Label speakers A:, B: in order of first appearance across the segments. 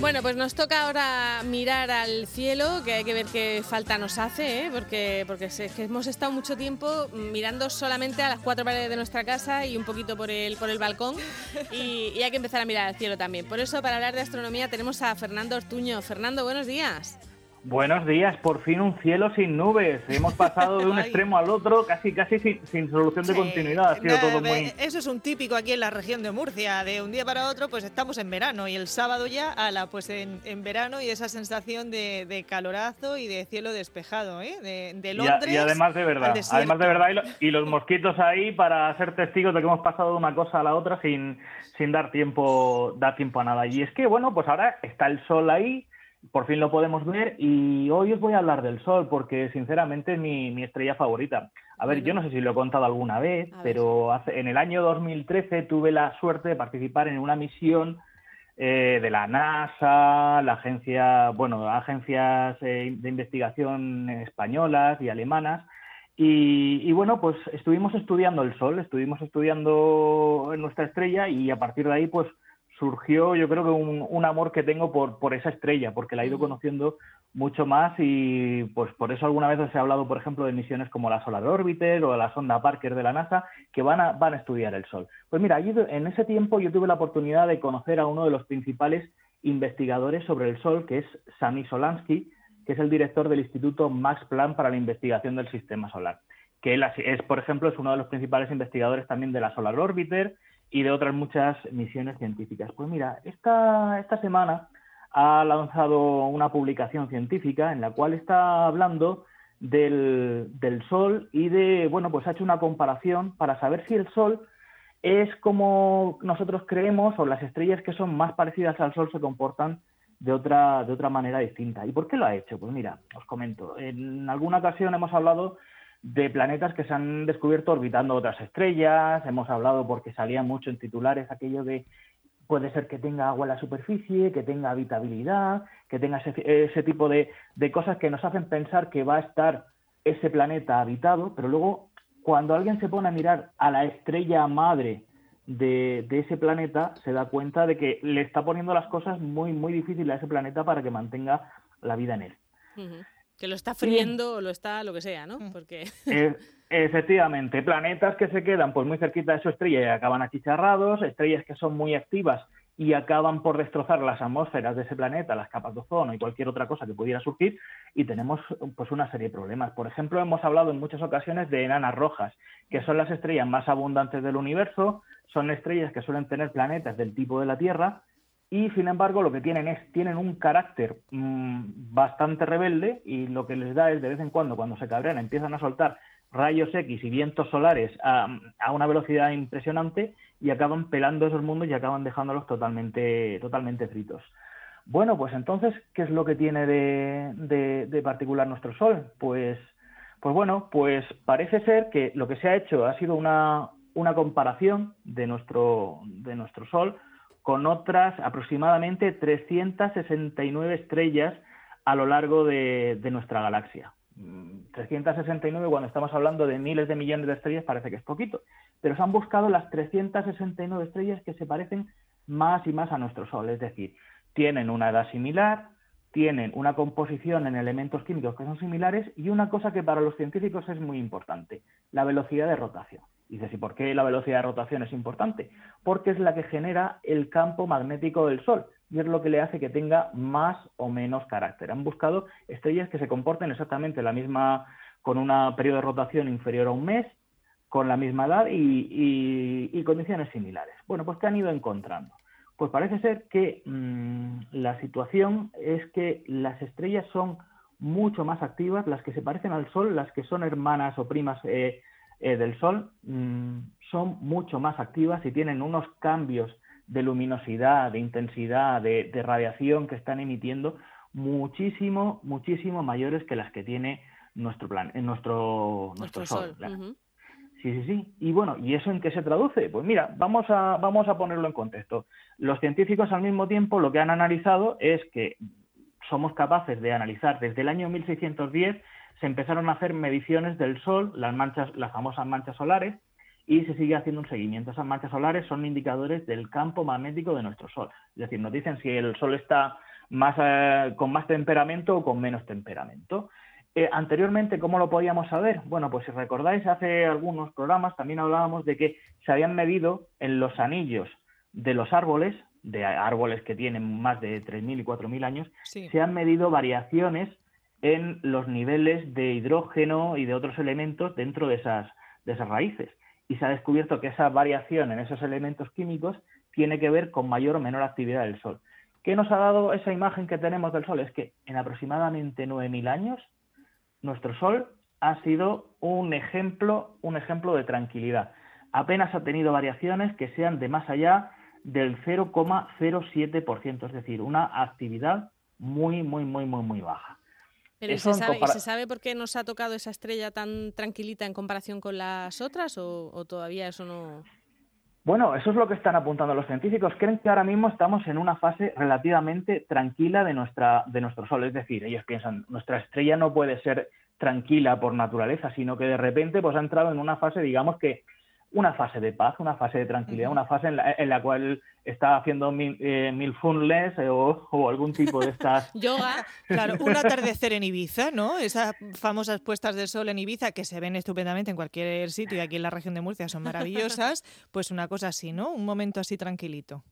A: Bueno, pues nos toca ahora mirar al cielo, que hay que ver qué falta nos hace, ¿eh? porque, porque que hemos estado mucho tiempo mirando solamente a las cuatro paredes de nuestra casa y un poquito por el, por el balcón, y, y hay que empezar a mirar al cielo también. Por eso, para hablar de astronomía, tenemos a Fernando Ortuño. Fernando, buenos días.
B: Buenos días, por fin un cielo sin nubes. Hemos pasado de un extremo al otro casi casi sin, solución de continuidad. Ha sido todo muy...
C: Eso es un típico aquí en la región de Murcia. De un día para otro, pues estamos en verano y el sábado ya, a la, pues en, verano y esa sensación de, calorazo y de cielo despejado, ¿eh? De, Londres.
B: Y, además de verdad, además de verdad y, los mosquitos ahí para ser testigos de que hemos pasado de una cosa a la otra sin, sin dar tiempo, dar tiempo a nada. Y es que bueno, pues ahora está el sol ahí por fin lo podemos ver y hoy os voy a hablar del Sol porque sinceramente es mi, estrella favorita. A ver, yo no sé si lo he contado alguna vez, pero hace, en el año 2013 tuve la suerte de participar en una misión eh, de la NASA, la agencia, bueno, agencias eh, de investigación españolas y alemanas. Y, y, bueno, pues estuvimos estudiando el Sol, estuvimos estudiando nuestra estrella y a partir de ahí, pues surgió yo creo que un, amor que tengo por, por esa estrella, porque la he ido conociendo mucho más y pues por eso alguna vez os he hablado, por ejemplo, de misiones como la Solar Orbiter o la sonda Parker de la NASA que van a, van a estudiar el Sol. Pues mira, en ese tiempo yo tuve la oportunidad de conocer a uno de los principales investigadores sobre el Sol, que es Sami Solansky, que es el director del Instituto Max Planck para la investigación del Sistema Solar, que él es, por ejemplo, es uno de los principales investigadores también de la Solar Orbiter y de otras muchas misiones científicas. Pues mira, esta, esta semana ha lanzado una publicación científica en la cual está hablando del, del, Sol y de, bueno, pues ha hecho una comparación para saber si el Sol es como nosotros creemos o las estrellas que son más parecidas al Sol se comportan de otra, de otra manera distinta. ¿Y por qué lo ha hecho? Pues mira, os comento. En alguna ocasión hemos hablado de planetas que se han descubierto orbitando otras estrellas. Hemos hablado porque salía mucho en titulares aquello de puede ser que tenga agua en la superficie, que tenga habitabilidad, que tenga ese, tipo de, cosas que nos hacen pensar que va a estar ese planeta habitado, pero luego cuando alguien se pone a mirar a la estrella madre de, ese planeta, se da cuenta de que le está poniendo las cosas muy, muy difíciles a ese planeta para que mantenga la vida en él.
A: Que lo está friendo o lo está lo que sea, ¿no? Porque...
B: efectivamente, planetas que se quedan pues muy cerquita de su estrella y acaban achicharrados, estrellas que son muy activas y acaban por destrozar las atmósferas de ese planeta, las capas de ozono y cualquier otra cosa que pudiera surgir, y tenemos pues una serie de problemas. Por ejemplo, hemos hablado en muchas ocasiones de enanas rojas, que son las estrellas más abundantes del universo, son estrellas que suelen tener planetas del tipo de la Tierra, y sin embargo lo que tienen es, tienen un carácter mm, bastante rebelde y lo que les da es de vez en cuando, cuando se cabrean, empiezan a soltar rayos X y vientos solares a, una velocidad impresionante y acaban pelando esos mundos y acaban dejándolos totalmente, totalmente fritos. Bueno, pues entonces, ¿qué es lo que tiene de, de, particular nuestro Sol? Pues, pues bueno, pues parece ser que lo que se ha hecho ha sido una, una comparación de nuestro, de nuestro Sol con otras aproximadamente 369 estrellas a lo largo de, nuestra galaxia. 369 mm, cuando estamos hablando de miles de millones de estrellas parece que es poquito, pero se han buscado las 369 estrellas que se parecen más y más a nuestro Sol, es decir, tienen una edad similar, tienen una composición en elementos químicos que son similares y una cosa que para los científicos es muy importante, la velocidad de rotación. Dices, ¿y por qué la velocidad de rotación es importante? Porque es la que genera el campo magnético del Sol y es lo que le hace que tenga más o menos carácter. Han buscado estrellas que se comporten exactamente la misma, con un periodo de rotación inferior a un mes, con la misma edad y, condiciones similares. Bueno, pues ¿qué han ido encontrando? Pues parece ser que mm, la situación es que las estrellas son mucho más activas, las que se parecen al Sol, las que son hermanas o primas eh, eh, del Sol mm, son mucho más activas y tienen unos cambios de luminosidad, de intensidad, de, radiación que están emitiendo muchísimo, muchísimo mayores que las que tiene nuestro plan, en nuestro, nuestro, Sol. Sí, sí, sí. Y bueno, ¿y eso en qué se traduce? Pues mira, vamos a, vamos a ponerlo en contexto. Los científicos al mismo tiempo lo que han analizado es que somos capaces de analizar desde el año 1610 se empezaron a hacer mediciones del Sol, las manchas, las famosas manchas solares, y se sigue haciendo un seguimiento. Esas manchas solares son indicadores del campo magnético de nuestro Sol. Es decir, nos dicen si el Sol está más, eh, con más temperamento o con menos temperamento. Eh, anteriormente, ¿cómo lo podíamos saber? Bueno, pues si recordáis, hace algunos programas también hablábamos de que se habían medido en los anillos de los árboles, de árboles que tienen más de 3.000 y 4.000 años, se han medido variaciones en los niveles de hidrógeno y de otros elementos dentro de esas, de esas raíces. Y se ha descubierto que esa variación en esos elementos químicos tiene que ver con mayor o menor actividad del Sol. ¿Qué nos ha dado esa imagen que tenemos del Sol? Es que en aproximadamente 9.000 años nuestro Sol ha sido un ejemplo, un ejemplo de tranquilidad. Apenas ha tenido variaciones que sean de más allá del 0,07%, es decir, una actividad muy, muy, muy, muy, muy baja.
A: Pero se, sabe, por qué nos ha tocado esa estrella tan tranquilita en comparación con las otras o, todavía eso no...?
B: Bueno, eso es lo que están apuntando los científicos. Creen que ahora mismo estamos en una fase relativamente tranquila de, nuestra, de nuestro Sol. Es decir, ellos piensan, nuestra estrella no puede ser tranquila por naturaleza, sino que de repente pues, ha entrado en una fase, digamos que una fase de paz, una fase de tranquilidad, una fase en la, en la cual está haciendo mil, eh, eh o, algún tipo de estas...
C: Yoga, claro, un atardecer en Ibiza, ¿no? Esas famosas puestas de sol en Ibiza que se ven estupendamente en cualquier sitio y aquí en la región de Murcia son maravillosas, pues una cosa así, ¿no? Un momento así tranquilito.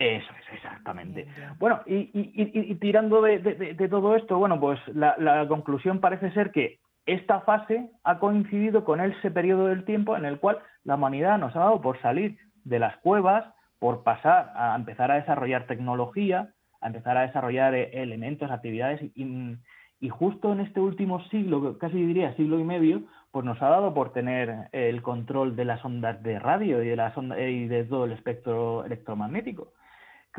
B: Eso es, exactamente. Bueno, y, tirando de, todo esto, bueno, pues la, la conclusión parece ser que esta fase ha coincidido con ese periodo del tiempo en el cual la humanidad nos ha dado por salir de las cuevas, por pasar a empezar a desarrollar tecnología, a empezar a desarrollar eh, elementos, actividades y, justo en este último siglo, casi diría siglo y medio, pues nos ha dado por tener el control de las ondas de radio y de, las y de todo el espectro electromagnético.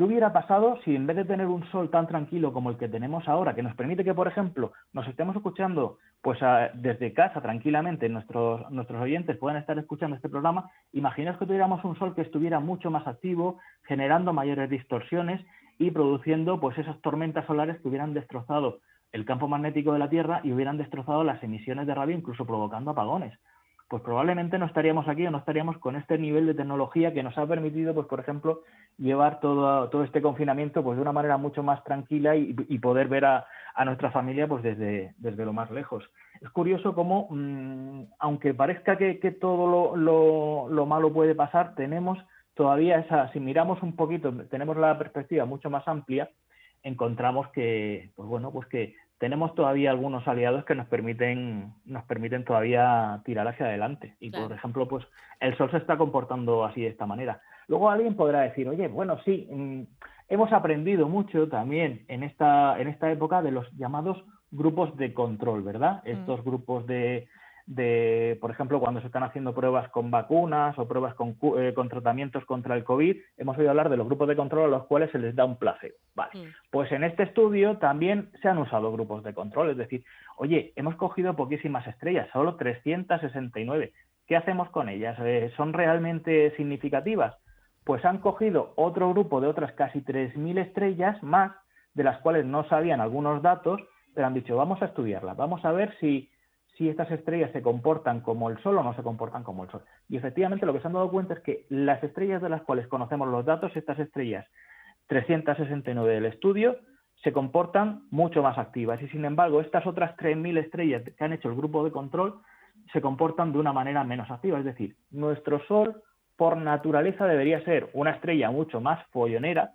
B: ¿Qué hubiera pasado si en vez de tener un sol tan tranquilo como el que tenemos ahora, que nos permite que, por ejemplo, nos estemos escuchando pues desde casa tranquilamente, nuestros, nuestros oyentes puedan estar escuchando este programa, imaginaos que tuviéramos un sol que estuviera mucho más activo, generando mayores distorsiones y produciendo pues esas tormentas solares que hubieran destrozado el campo magnético de la Tierra y hubieran destrozado las emisiones de radio, incluso provocando apagones pues probablemente no estaríamos aquí o no estaríamos con este nivel de tecnología que nos ha permitido, pues por ejemplo, llevar todo, todo este confinamiento pues de una manera mucho más tranquila y, poder ver a, nuestra familia pues desde, desde lo más lejos. Es curioso cómo, mm, aunque parezca que, todo lo, lo, malo puede pasar, tenemos todavía esa, si miramos un poquito, tenemos la perspectiva mucho más amplia, encontramos que, pues bueno, pues que tenemos todavía algunos aliados que nos permiten, nos permiten todavía tirar hacia adelante. Y por ejemplo, pues el sol se está comportando así de esta manera. Luego alguien podrá decir, oye, bueno, sí, mm, hemos aprendido mucho también en esta, en esta época de los llamados grupos de control, ¿verdad? Mm. Estos grupos de, de, por ejemplo, cuando se están haciendo pruebas con vacunas o pruebas con, eh, con, tratamientos contra el COVID, hemos oído hablar de los grupos de control a los cuales se les da un placebo. Vale. Mm. Pues en este estudio también se han usado grupos de control, es decir, oye, hemos cogido poquísimas estrellas, solo 369. ¿Qué hacemos con ellas? Eh, ¿Son realmente significativas? Pues han cogido otro grupo de otras casi 3.000 estrellas más, de las cuales no sabían algunos datos, pero han dicho, vamos a estudiarlas, vamos a ver si si estas estrellas se comportan como el Sol o no se comportan como el Sol. Y efectivamente lo que se han dado cuenta es que las estrellas de las cuales conocemos los datos, estas estrellas 369 del estudio, se comportan mucho más activas. Y sin embargo, estas otras 3.000 estrellas que han hecho el grupo de control se comportan de una manera menos activa. Es decir, nuestro Sol por naturaleza debería ser una estrella mucho más follonera,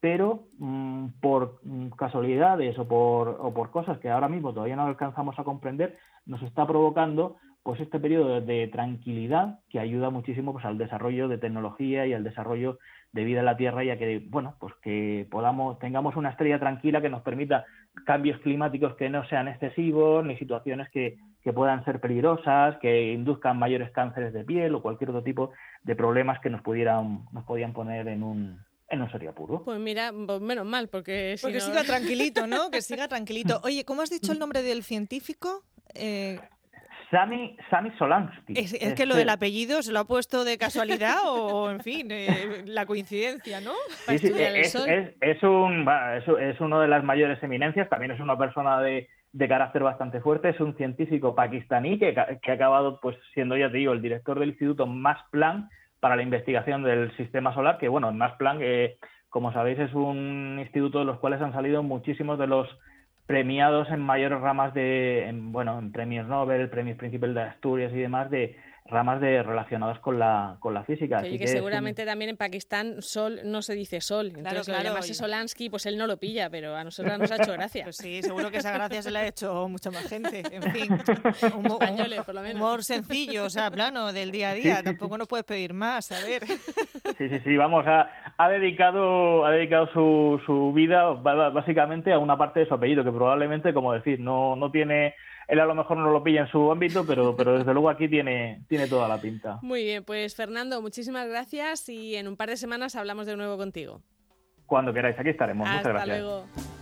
B: pero mm, por mm, casualidades o por, o por cosas que ahora mismo todavía no alcanzamos a comprender, nos está provocando pues este periodo de tranquilidad que ayuda muchísimo pues al desarrollo de tecnología y al desarrollo de vida en la Tierra y a que bueno pues que podamos tengamos una estrella tranquila que nos permita cambios climáticos que no sean excesivos ni situaciones que, que puedan ser peligrosas que induzcan mayores cánceres de piel o cualquier otro tipo de problemas que nos pudieran nos podían poner en un en un sería puro.
A: Pues mira, pues menos mal, porque
C: si Porque siga tranquilito, ¿no? Que siga tranquilito. Oye, ¿cómo has dicho el nombre del científico?
B: Eh... Sami, Sami Solansky.
C: Es, es que lo del apellido se lo ha puesto de casualidad o, en fin, eh, la coincidencia, ¿no?
B: Sí, sí, es, es, es, un, bueno, es, es uno de las mayores eminencias, también es una persona de, de carácter bastante fuerte, es un científico pakistaní que, que, ha acabado pues siendo, ya te digo, el director del Instituto Max Planck para la investigación del sistema solar, que bueno, Max Planck, eh, como sabéis, es un instituto de los cuales han salido muchísimos de los premiados en mayores ramas de, en, bueno, en premios Nobel, premios Príncipe de Asturias y demás, de ramas de relacionadas con la, con la física.
A: Así que, que, seguramente un... también en Pakistán sol no se dice sol.
C: Claro,
A: Entonces,
C: claro.
A: lo Solansky, pues él no lo pilla, pero a nosotros nos ha hecho gracia.
C: Pues sí, seguro que esa gracia se la ha hecho mucha más gente. En fin,
A: humor, Españoles, por lo menos.
C: humor sencillo, o sea, plano, del día a día. Sí, Tampoco sí. nos puedes pedir más, a ver.
B: Sí, sí, sí, vamos, ha, ha dedicado, ha dedicado su, su vida básicamente a una parte de su apellido, que probablemente, como decir, no, no tiene él a lo mejor no lo pilla en su ámbito, pero, pero desde luego aquí tiene, tiene toda la pinta.
A: Muy bien, pues Fernando, muchísimas gracias y en un par de semanas hablamos de nuevo contigo.
B: Cuando queráis, aquí estaremos.
A: Hasta
B: Muchas gracias.
A: luego.